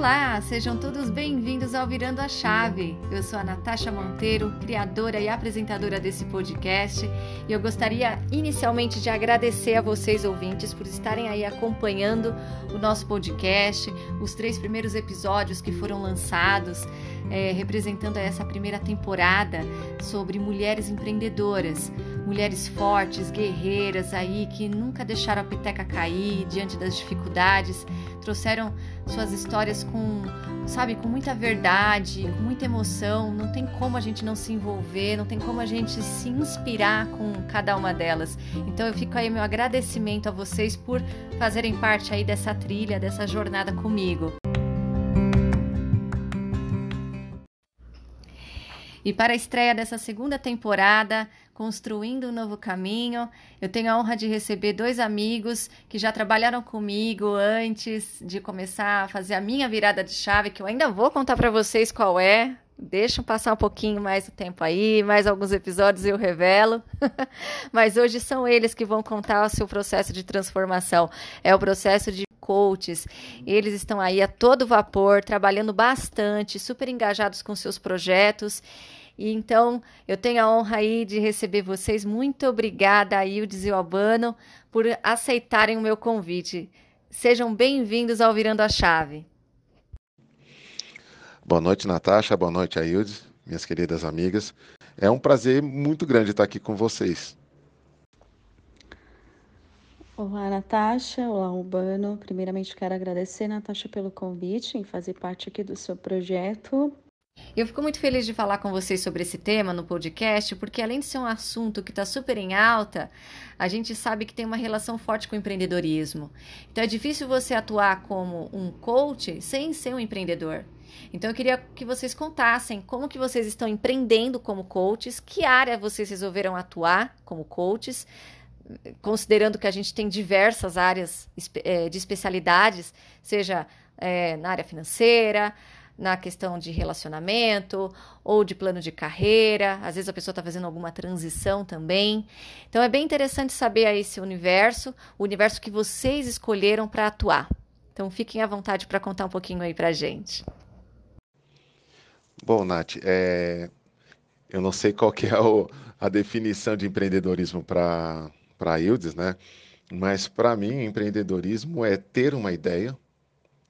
Olá, sejam todos bem-vindos ao Virando a Chave. Eu sou a Natasha Monteiro, criadora e apresentadora desse podcast, e eu gostaria inicialmente de agradecer a vocês ouvintes por estarem aí acompanhando o nosso podcast, os três primeiros episódios que foram lançados, é, representando essa primeira temporada sobre mulheres empreendedoras, mulheres fortes, guerreiras aí que nunca deixaram a peteca cair diante das dificuldades, trouxeram suas histórias com, sabe, com muita verdade, com muita emoção. Não tem como a gente não se envolver, não tem como a gente se inspirar com cada uma delas. Então eu fico aí meu agradecimento a vocês por fazerem parte aí dessa trilha, dessa jornada comigo. E para a estreia dessa segunda temporada, Construindo um Novo Caminho, eu tenho a honra de receber dois amigos que já trabalharam comigo antes de começar a fazer a minha virada de chave, que eu ainda vou contar para vocês qual é. Deixa passar um pouquinho mais o tempo aí, mais alguns episódios eu revelo. Mas hoje são eles que vão contar o seu processo de transformação. É o processo de coaches. Eles estão aí a todo vapor, trabalhando bastante, super engajados com seus projetos. E então, eu tenho a honra aí de receber vocês. Muito obrigada, Ildes e Albano, por aceitarem o meu convite. Sejam bem-vindos ao Virando a Chave. Boa noite, Natasha. Boa noite, Aildes, minhas queridas amigas. É um prazer muito grande estar aqui com vocês. Olá, Natasha. Olá, Urbano. Primeiramente, quero agradecer, Natasha, pelo convite em fazer parte aqui do seu projeto. Eu fico muito feliz de falar com vocês sobre esse tema no podcast, porque além de ser um assunto que está super em alta, a gente sabe que tem uma relação forte com o empreendedorismo. Então é difícil você atuar como um coach sem ser um empreendedor. Então eu queria que vocês contassem como que vocês estão empreendendo como coaches, que área vocês resolveram atuar como coaches, considerando que a gente tem diversas áreas eh, de especialidades, seja é, na área financeira, na questão de relacionamento ou de plano de carreira. Às vezes a pessoa está fazendo alguma transição também. Então é bem interessante saber aí esse universo, o universo que vocês escolheram para atuar. Então fiquem à vontade para contar um pouquinho aí para gente. Bom, Nath, é... eu não sei qual que é o... a definição de empreendedorismo para a Ildes, né? Mas para mim, empreendedorismo é ter uma ideia,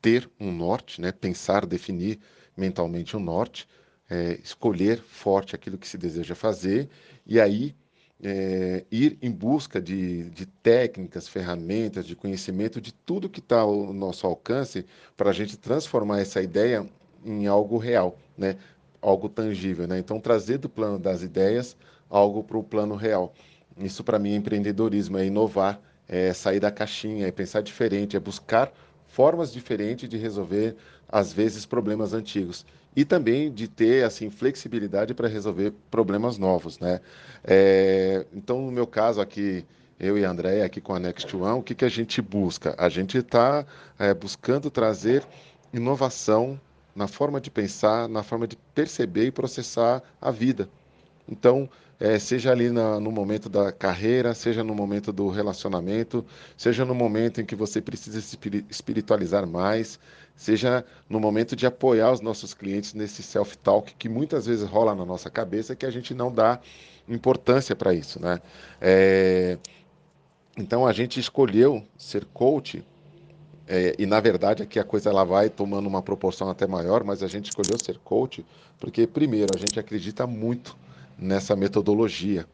ter um norte, né? pensar, definir mentalmente um norte, é, escolher forte aquilo que se deseja fazer e aí é, ir em busca de, de, técnicas, ferramentas, de conhecimento, de tudo que está ao nosso alcance para a gente transformar essa ideia em algo real, né? algo tangível. Né? Então, trazer do plano das ideias algo para o plano real. Isso, para mim, é empreendedorismo, é inovar, é sair da caixinha, é pensar diferente, é buscar formas diferentes de resolver, às vezes, problemas antigos. E também de ter assim flexibilidade para resolver problemas novos. Né? É, então, no meu caso aqui, eu e a André, aqui com a Next One, o que, que a gente busca? A gente está é, buscando trazer inovação na forma de pensar, na forma de perceber e processar a vida. Então, é, seja ali na, no momento da carreira, seja no momento do relacionamento, seja no momento em que você precisa se espiritualizar mais, seja no momento de apoiar os nossos clientes nesse self-talk que muitas vezes rola na nossa cabeça que a gente não dá importância para isso, né? É, então a gente escolheu ser coach é, e na verdade aqui a coisa ela vai tomando uma proporção até maior, mas a gente escolheu ser coach porque primeiro a gente acredita muito nessa metodologia.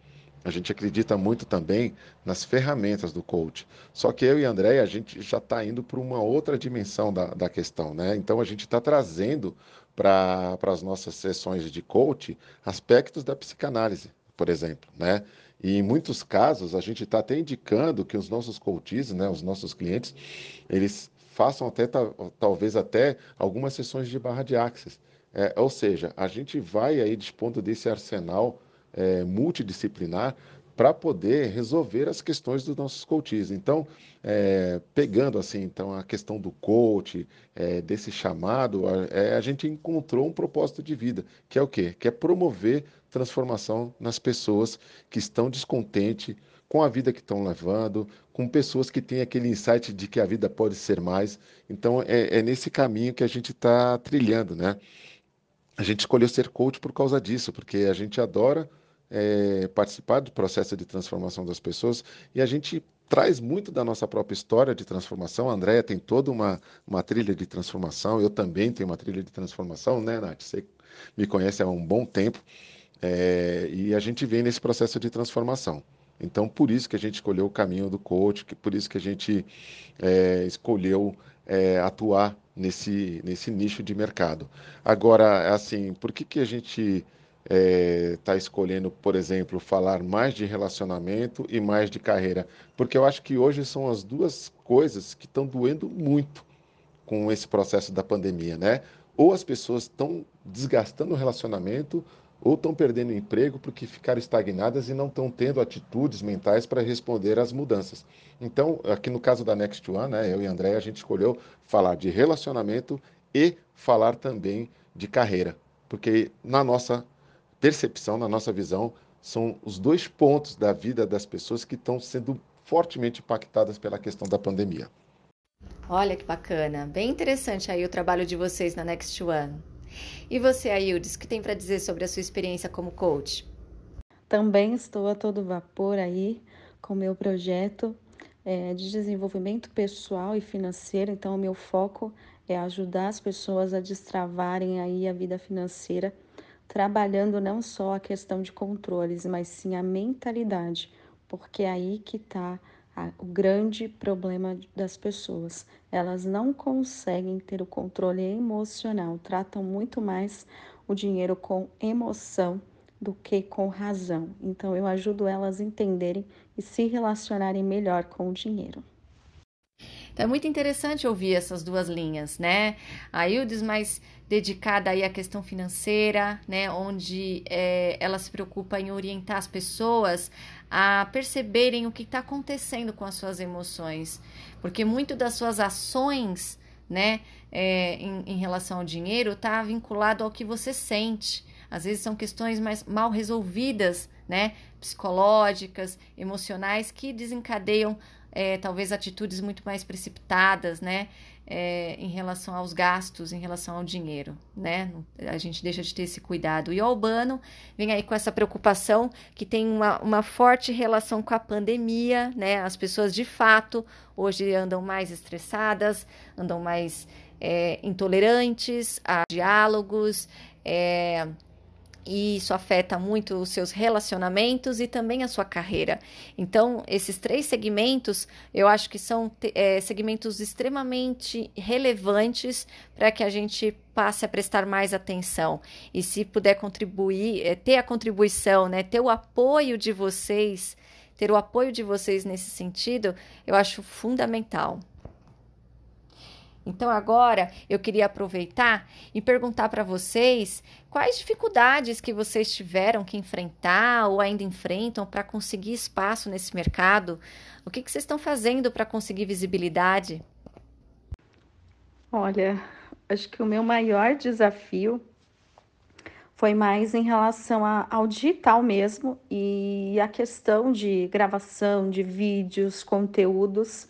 A gente acredita muito também nas ferramentas do coach. Só que eu e André, a gente já está indo para uma outra dimensão da, da questão, né? Então a gente está trazendo para as nossas sessões de coach aspectos da psicanálise, por exemplo, né? E em muitos casos a gente está até indicando que os nossos coaches, né, os nossos clientes, eles façam até talvez até algumas sessões de barra de axis é, ou seja, a gente vai aí dispondo desse arsenal é, multidisciplinar para poder resolver as questões dos nossos coaches. Então, é, pegando assim, então a questão do coach, é, desse chamado, a, é, a, gente encontrou um propósito de vida, que é o quê? Que é promover transformação nas pessoas que estão descontentes com a vida que estão levando, com pessoas que têm aquele insight de que a vida pode ser mais. Então, é, é nesse caminho que a gente está trilhando, né? A gente escolheu ser coach por causa disso, porque a gente adora é, participar do processo de transformação das pessoas e a gente traz muito da nossa própria história de transformação. A Andrea tem toda uma, uma trilha de transformação, eu também tenho uma trilha de transformação, né, Nath? Você me conhece há um bom tempo é, e a gente vem nesse processo de transformação. Então, por isso que a gente escolheu o caminho do coach, que por isso que a gente é, escolheu é, atuar nesse, nesse nicho de mercado. Agora, assim, por que, que a gente está é, tá escolhendo, por exemplo, falar mais de relacionamento e mais de carreira? Porque eu acho que hoje são as duas coisas que estão doendo muito com esse processo da pandemia, né? Ou as pessoas estão desgastando o relacionamento, ou estão perdendo emprego porque ficaram estagnadas e não estão tendo atitudes mentais para responder às mudanças. Então, aqui no caso da Next One, né, eu e André, a gente escolheu falar de relacionamento e falar também de carreira, porque na nossa percepção, na nossa visão, são os dois pontos da vida das pessoas que estão sendo fortemente impactadas pela questão da pandemia. Olha que bacana, bem interessante aí o trabalho de vocês na Next One. E você, Aildes, que tem para dizer sobre a sua experiência como coach? Também estou a todo vapor aí com o meu projeto é, de desenvolvimento pessoal e financeiro. Então, o meu foco é ajudar as pessoas a destravarem aí a vida financeira trabalhando não só a questão de controles, mas sim a mentalidade, porque é aí que está o grande problema das pessoas. Elas não conseguem ter o controle emocional, tratam muito mais o dinheiro com emoção do que com razão. Então, eu ajudo elas a entenderem e se relacionarem melhor com o dinheiro. Então, é muito interessante ouvir essas duas linhas, né? A Ildes mais dedicada aí à questão financeira, né? Onde é, ela se preocupa em orientar as pessoas a perceberem o que está acontecendo com as suas emoções. Porque muito das suas ações, né, é, em, em relação ao dinheiro, está vinculado ao que você sente. Às vezes são questões mais mal resolvidas, né? Psicológicas, emocionais, que desencadeiam é, talvez atitudes muito mais precipitadas, né? É, em relação aos gastos, em relação ao dinheiro, né? A gente deixa de ter esse cuidado. E o Albano vem aí com essa preocupação que tem uma, uma forte relação com a pandemia, né? As pessoas de fato hoje andam mais estressadas, andam mais é, intolerantes a diálogos, é, e isso afeta muito os seus relacionamentos e também a sua carreira. Então, esses três segmentos eu acho que são é, segmentos extremamente relevantes para que a gente passe a prestar mais atenção. E se puder contribuir, é, ter a contribuição, né, ter o apoio de vocês, ter o apoio de vocês nesse sentido, eu acho fundamental. Então agora eu queria aproveitar e perguntar para vocês quais dificuldades que vocês tiveram que enfrentar ou ainda enfrentam para conseguir espaço nesse mercado. O que, que vocês estão fazendo para conseguir visibilidade? Olha, acho que o meu maior desafio foi mais em relação a, ao digital mesmo e a questão de gravação de vídeos, conteúdos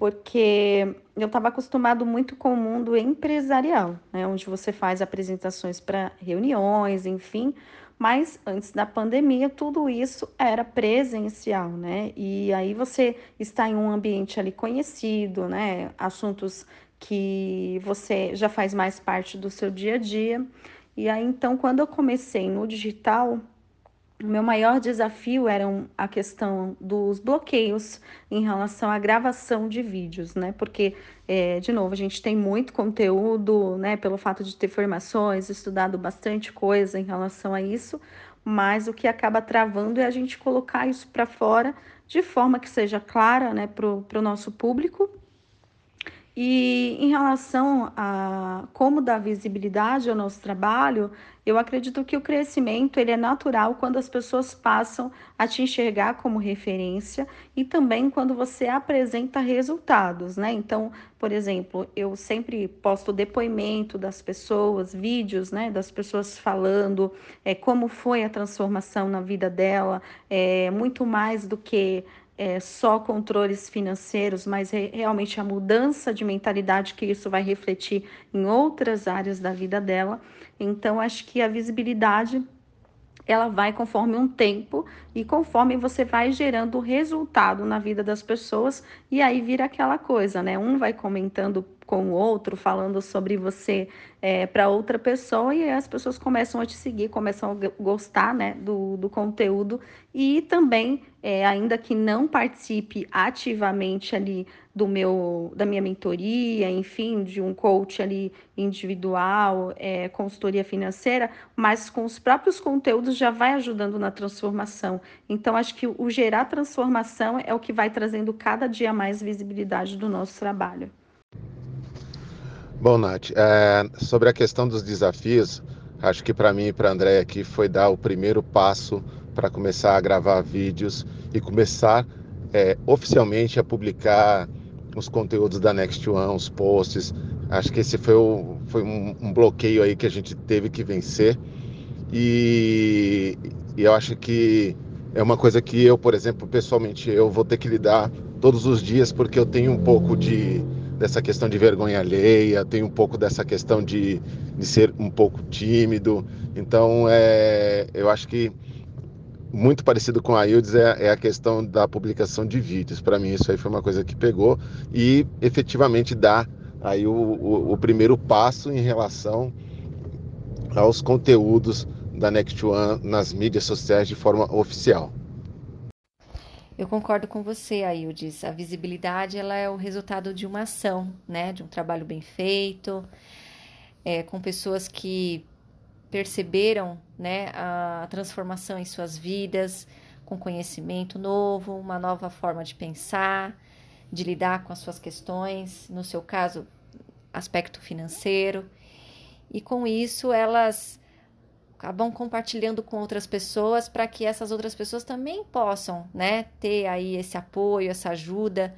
porque eu estava acostumado muito com o mundo empresarial, né, onde você faz apresentações para reuniões, enfim, mas antes da pandemia tudo isso era presencial, né? E aí você está em um ambiente ali conhecido, né? Assuntos que você já faz mais parte do seu dia a dia. E aí então quando eu comecei no digital, o meu maior desafio era a questão dos bloqueios em relação à gravação de vídeos, né? Porque, é, de novo, a gente tem muito conteúdo, né? Pelo fato de ter formações, estudado bastante coisa em relação a isso, mas o que acaba travando é a gente colocar isso para fora de forma que seja clara, né, para o nosso público E em relação a como dar visibilidade ao nosso trabalho, eu acredito que o crescimento ele é natural quando as pessoas passam a te enxergar como referência e também quando você apresenta resultados, né? Então, por exemplo, eu sempre posto depoimento das pessoas, vídeos, né, das pessoas falando é, como foi a transformação na vida dela, é muito mais do que é, só controles financeiros, mas re realmente a mudança de mentalidade que isso vai refletir em outras áreas da vida dela. Então, acho que a visibilidade ela vai conforme um tempo e conforme você vai gerando resultado na vida das pessoas e aí vira aquela coisa, né? Um vai comentando com o outro, falando sobre você é, para outra pessoa, e as pessoas começam a te seguir, começam a gostar né, do, do conteúdo, e também, é, ainda que não participe ativamente ali do meu, da minha mentoria, enfim, de um coach ali individual, é, consultoria financeira, mas com os próprios conteúdos já vai ajudando na transformação. Então, acho que o gerar transformação é o que vai trazendo cada dia mais visibilidade do nosso trabalho. Bom, Nath, é, sobre a questão dos desafios, acho que para mim e para André aqui foi dar o primeiro passo para começar a gravar vídeos e começar é, oficialmente a publicar os conteúdos da Next One, os posts. Acho que esse foi, o, foi um, um, bloqueio aí que a gente teve que vencer. E, e eu acho que é uma coisa que eu, por exemplo, pessoalmente, eu vou ter que lidar todos os dias porque eu tenho um pouco de dessa questão de vergonha alheia, tem um pouco dessa questão de, de ser um pouco tímido. Então, é, eu acho que muito parecido com a Ildes é, é, a questão da publicação de vídeos. Para mim, isso aí foi uma coisa que pegou e efetivamente dá aí o, o, o primeiro passo em relação aos conteúdos da Next One nas mídias sociais de forma oficial. Eu concordo com você, Aildes. A visibilidade ela é o resultado de uma ação, né? De um trabalho bem feito, é, com pessoas que perceberam né, a transformação em suas vidas, com conhecimento novo, uma nova forma de pensar, de lidar com as suas questões, no seu caso, aspecto financeiro. E com isso elas acabam compartilhando com outras pessoas para que essas outras pessoas também possam, né, ter aí esse apoio, essa ajuda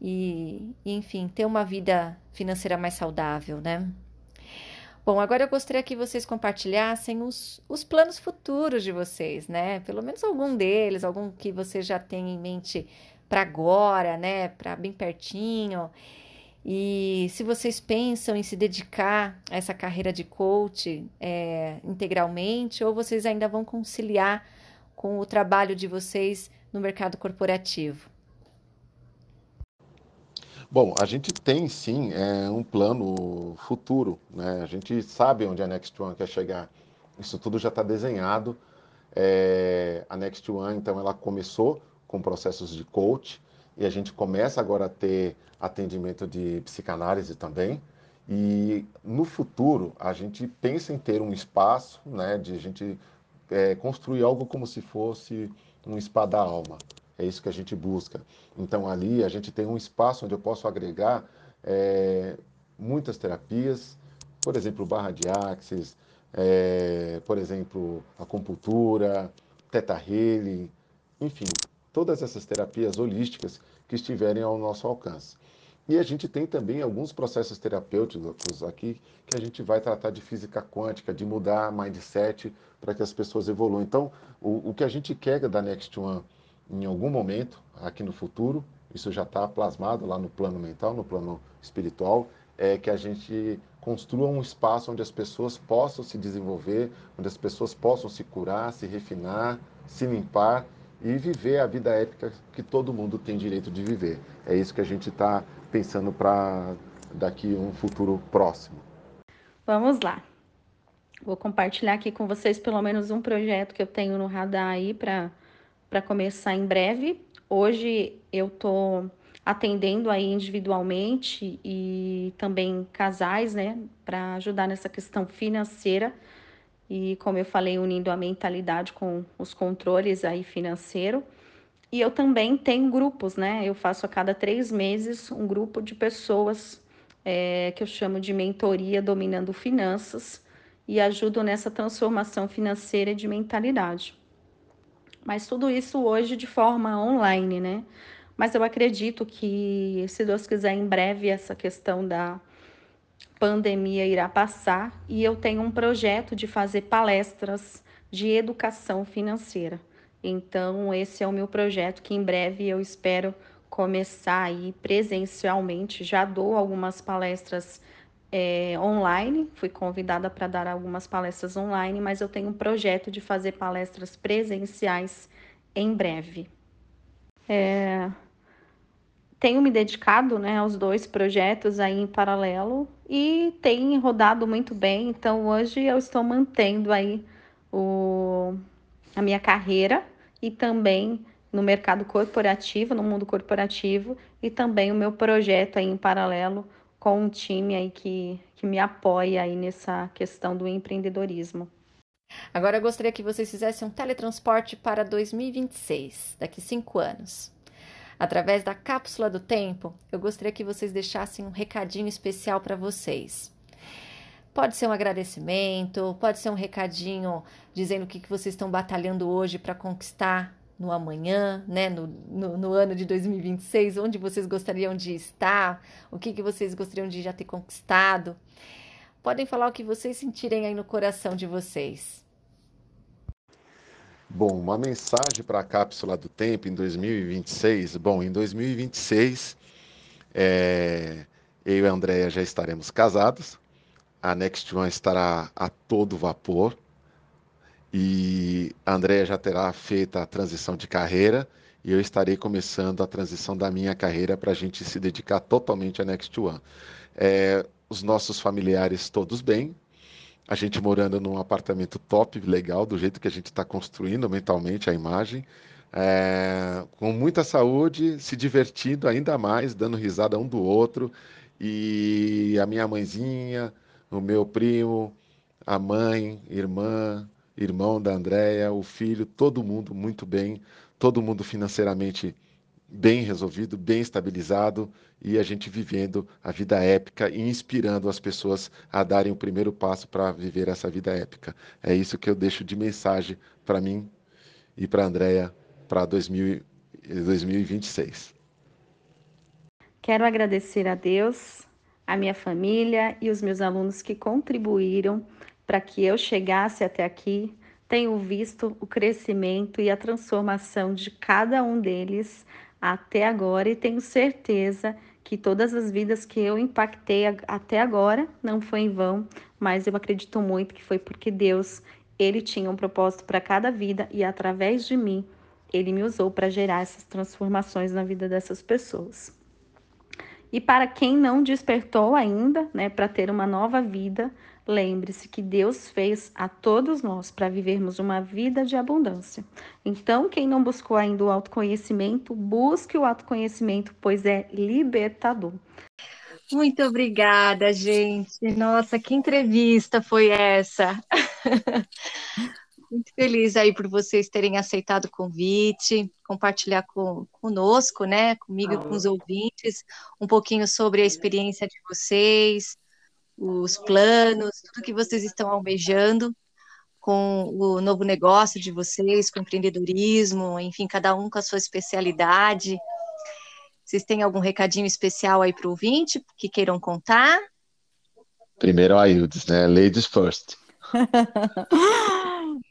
e, enfim, ter uma vida financeira mais saudável, né? Bom, agora eu gostaria que vocês compartilhassem os, os planos futuros de vocês, né? Pelo menos algum deles, algum que você já tem em mente para agora, né? Para bem pertinho. E se vocês pensam em se dedicar a essa carreira de coach é, integralmente, ou vocês ainda vão conciliar com o trabalho de vocês no mercado corporativo? Bom, a gente tem sim é, um plano futuro, né? A gente sabe onde a Next One quer chegar. Isso tudo já está desenhado. É, a Next One, então, ela começou com processos de coach e a gente começa agora a ter atendimento de psicanálise também. E no futuro a gente pensa em ter um espaço, né, de a gente é, construir algo como se fosse um spa da alma. É isso que a gente busca. Então ali a gente tem um espaço onde eu posso agregar é, muitas terapias, por exemplo, barra de axis, é, por exemplo, acupuntura, teta healing, enfim, todas essas terapias holísticas que estiverem ao nosso alcance. E a gente tem também alguns processos terapêuticos aqui que a gente vai tratar de física quântica, de mudar mindset para que as pessoas evoluam. Então, o, o que a gente quer da Next One em algum momento, aqui no futuro, isso já está plasmado lá no plano mental, no plano espiritual, é que a gente construa um espaço onde as pessoas possam se desenvolver, onde as pessoas possam se curar, se refinar, se limpar e viver a vida épica que todo mundo tem direito de viver. É isso que a gente está pensando para daqui um futuro próximo. Vamos lá. Vou compartilhar aqui com vocês pelo menos um projeto que eu tenho no radar aí para começar em breve. Hoje eu estou atendendo aí individualmente e também casais, né, para ajudar nessa questão financeira e, como eu falei, unindo a mentalidade com os controles aí financeiro. e eu também tenho grupos, né? Eu faço a cada três meses um grupo de pessoas é, que eu chamo de mentoria dominando finanças e ajudo nessa transformação financeira de mentalidade. Mas tudo isso hoje de forma online, né? Mas eu acredito que, se Deus quiser, em breve essa questão da pandemia irá passar e eu tenho um projeto de fazer palestras de educação financeira. Então, esse é o meu projeto que em breve eu espero começar aí presencialmente. Já dou algumas palestras é, online, fui convidada para dar algumas palestras online, mas eu tenho um projeto de fazer palestras presenciais em breve. É, tenho me dedicado né, aos dois projetos aí em paralelo e tem rodado muito bem, então hoje eu estou mantendo aí o, a minha carreira e também no mercado corporativo, no mundo corporativo, e também o meu projeto aí em paralelo com um time aí que, que me apoia aí nessa questão do empreendedorismo. Agora eu gostaria que vocês fizessem um teletransporte para 2026, daqui cinco anos. Através da cápsula do tempo, eu gostaria que vocês deixassem um recadinho especial para vocês. Pode ser um agradecimento, pode ser um recadinho dizendo o que, que vocês estão batalhando hoje para conquistar no amanhã, né, no, no, no, ano de 2026, onde vocês gostariam de estar, o que, que vocês gostariam de já ter conquistado. Podem falar o que vocês sentirem aí no coração de vocês. Bom, uma mensagem para a cápsula do tempo em 2026. Bom, em 2026, é, eu e a Andrea já estaremos casados. A Next One estará a todo vapor e a Andrea já terá feito a transição de carreira e eu estarei começando a transição da minha carreira para a gente se dedicar totalmente a Next One. É, os nossos familiares todos bem, a gente morando num apartamento top, legal, do jeito que a gente está construindo mentalmente a imagem, é, com muita saúde, se divertindo ainda mais, dando risada um do outro, e a minha mãezinha, o meu primo, a mãe, irmã, irmão da Andréia, o filho, todo mundo muito bem, todo mundo financeiramente bem resolvido, bem estabilizado e a gente vivendo a vida épica e inspirando as pessoas a darem o primeiro passo para viver essa vida épica. É isso que eu deixo de mensagem para mim e para a Andréia para 2026. Quero agradecer a Deus, a minha família e os meus alunos que contribuíram para que eu chegasse até aqui, tenho visto o crescimento e a transformação de cada um deles até agora e tenho certeza que todas as vidas que eu impactei até agora não foi em vão, mas eu acredito muito que foi porque Deus, ele tinha um propósito para cada vida e através de mim, ele me usou para gerar essas transformações na vida dessas pessoas. E para quem não despertou ainda, né, para ter uma nova vida, Lembre-se que Deus fez a todos nós para vivermos uma vida de abundância. Então, quem não buscou ainda o autoconhecimento, busque o autoconhecimento, pois é libertador. Muito obrigada, gente. Nossa, que entrevista foi essa? Muito feliz aí por vocês terem aceitado o convite, compartilhar com, conosco, né, comigo e com os ouvintes, um pouquinho sobre a experiência de vocês, os planos, tudo que vocês estão almejando com o novo negócio de vocês, com empreendedorismo, enfim, cada um com a sua especialidade. Vocês têm algum recadinho especial aí para o ouvinte que queiram contar? Primeiro a Ildes, né? Ladies first.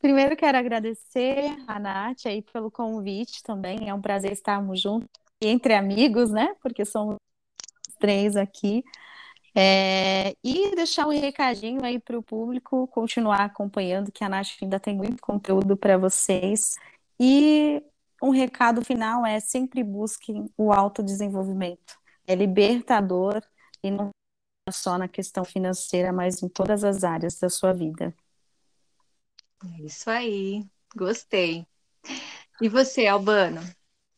Primeiro quero agradecer a Nath aí pelo convite também. É um prazer estarmos juntos entre amigos, né? Porque somos três aqui. É, e deixar um recadinho aí para o público continuar acompanhando, que a Nath ainda tem muito conteúdo para vocês. E um recado final é sempre busquem o autodesenvolvimento. É libertador e não só na questão financeira, mas em todas as áreas da sua vida. É isso aí, gostei. E você, Albano?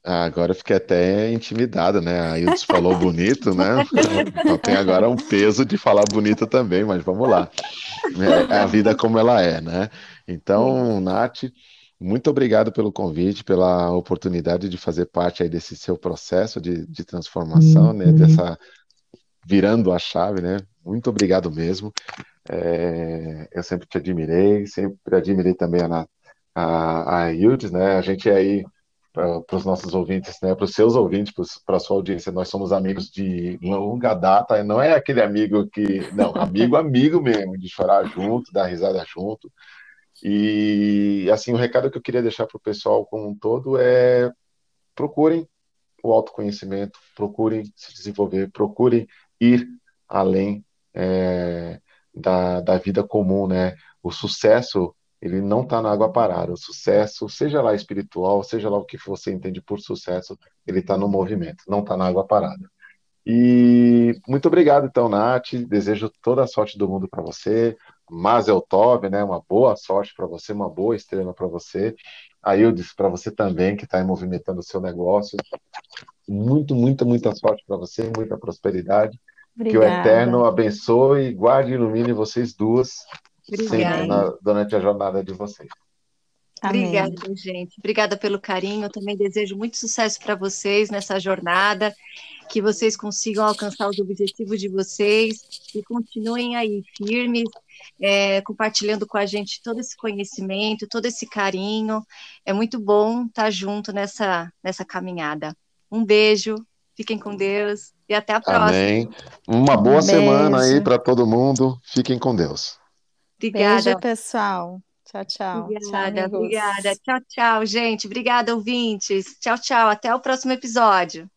Ah, agora eu fiquei até intimidado, né? A Ildes falou bonito, né? Então tem agora um peso de falar bonito também, mas vamos lá. É, é a vida como ela é, né? Então, Nath, muito obrigado pelo convite, pela oportunidade de fazer parte aí desse seu processo de, de transformação, né? uhum. né? Dessa virando a chave, né? Muito obrigado mesmo. É, eu sempre te admirei, sempre admirei também a, a, a Hildes, né? A gente é aí para os nossos ouvintes, né, para os seus ouvintes, para a sua audiência, nós somos amigos de longa data, não é aquele amigo que, não, amigo, amigo mesmo, de chorar junto, dar risada junto. E assim, o recado que eu queria deixar para o pessoal como um todo é procurem o autoconhecimento, procurem se desenvolver, procurem ir além é, da, da vida comum, né? O sucesso ele não está na água parada. O sucesso, seja lá espiritual, seja lá o que você entende por sucesso, ele está no movimento, não está na água parada. E muito obrigado, então, Nath. Desejo toda a sorte do mundo para você. Mazel Tov, né? Uma boa sorte para você, uma boa estrela para você. A Ildes, para você também, que está movimentando o seu negócio. Muito, muita, muita sorte para você, muita prosperidade. Obrigada. Que o Eterno abençoe, guarde e ilumine vocês duas sempre na, durante a jornada de vocês. Obrigada, gente. Obrigada pelo carinho. Eu também desejo muito sucesso para vocês nessa jornada, que vocês consigam alcançar os objetivos de vocês e continuem aí firmes, é, compartilhando com a gente todo esse conhecimento, todo esse carinho. É muito bom estar junto nessa, nessa caminhada. Um beijo, fiquem com Deus e até a próxima. Amém. Uma boa um semana aí para todo mundo. Fiquem com Deus. Obrigada. Beijo, pessoal. Tchau, tchau. Obrigada, tchau, obrigada. Tchau, tchau, gente. Obrigada, ouvintes. Tchau, tchau. Até o próximo episódio.